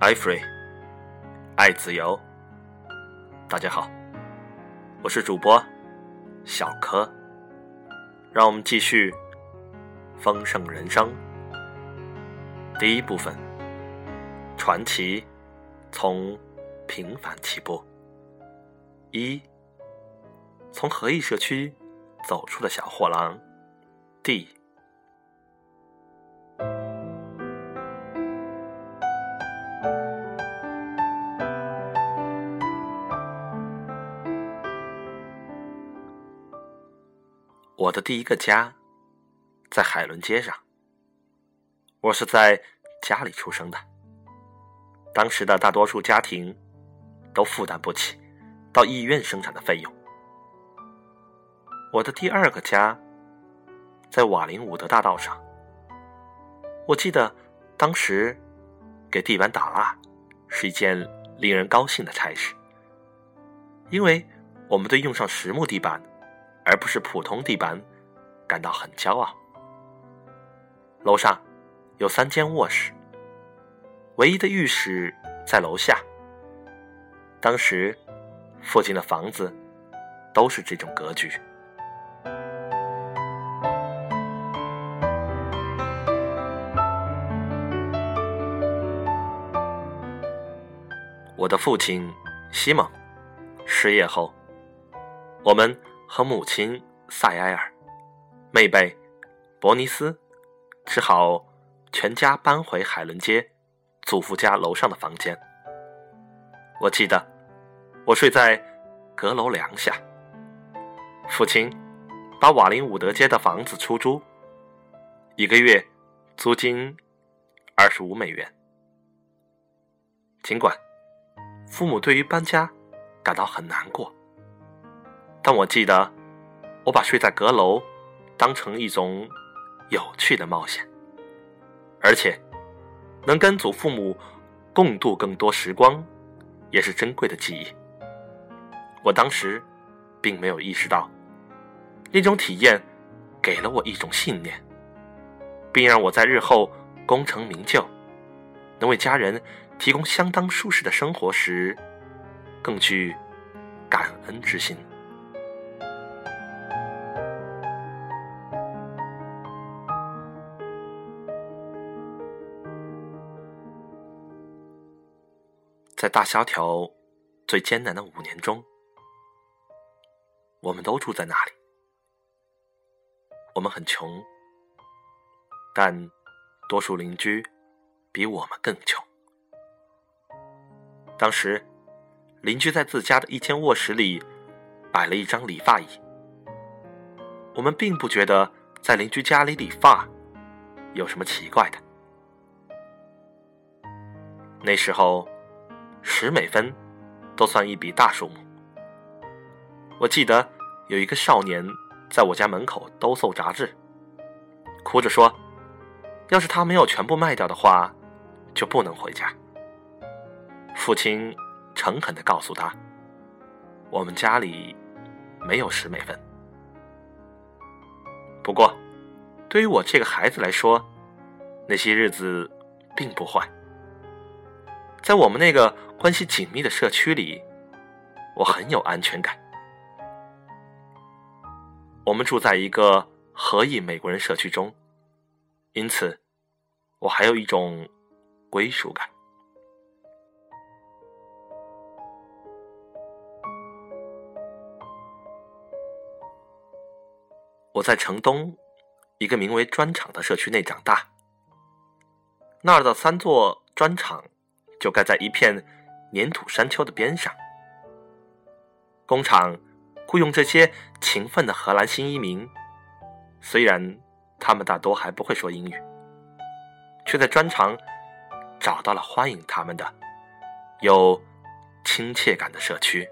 爱 free，爱自由。大家好，我是主播小柯。让我们继续丰盛人生第一部分：传奇从平凡起步。一，从合意社区走出的小货郎。D。我的第一个家在海伦街上。我是在家里出生的。当时的大多数家庭都负担不起到医院生产的费用。我的第二个家在瓦林伍德大道上。我记得当时给地板打蜡是一件令人高兴的差事，因为我们对用上实木地板。而不是普通地板，感到很骄傲。楼上有三间卧室，唯一的浴室在楼下。当时附近的房子都是这种格局。我的父亲西蒙失业后，我们。和母亲萨埃尔、妹妹伯尼斯，只好全家搬回海伦街祖父家楼上的房间。我记得我睡在阁楼梁下。父亲把瓦林伍德街的房子出租，一个月租金二十五美元。尽管父母对于搬家感到很难过。但我记得，我把睡在阁楼当成一种有趣的冒险，而且能跟祖父母共度更多时光，也是珍贵的记忆。我当时并没有意识到，那种体验给了我一种信念，并让我在日后功成名就，能为家人提供相当舒适的生活时，更具感恩之心。在大萧条最艰难的五年中，我们都住在那里。我们很穷，但多数邻居比我们更穷。当时，邻居在自家的一间卧室里摆了一张理发椅。我们并不觉得在邻居家里理发有什么奇怪的。那时候。十美分，都算一笔大数目。我记得有一个少年在我家门口兜售杂志，哭着说：“要是他没有全部卖掉的话，就不能回家。”父亲诚恳的告诉他：“我们家里没有十美分。”不过，对于我这个孩子来说，那些日子并不坏。在我们那个关系紧密的社区里，我很有安全感。我们住在一个合意美国人社区中，因此我还有一种归属感。我在城东一个名为砖厂的社区内长大，那儿的三座砖厂。就盖在一片粘土山丘的边上。工厂雇佣这些勤奋的荷兰新移民，虽然他们大多还不会说英语，却在砖厂找到了欢迎他们的有亲切感的社区。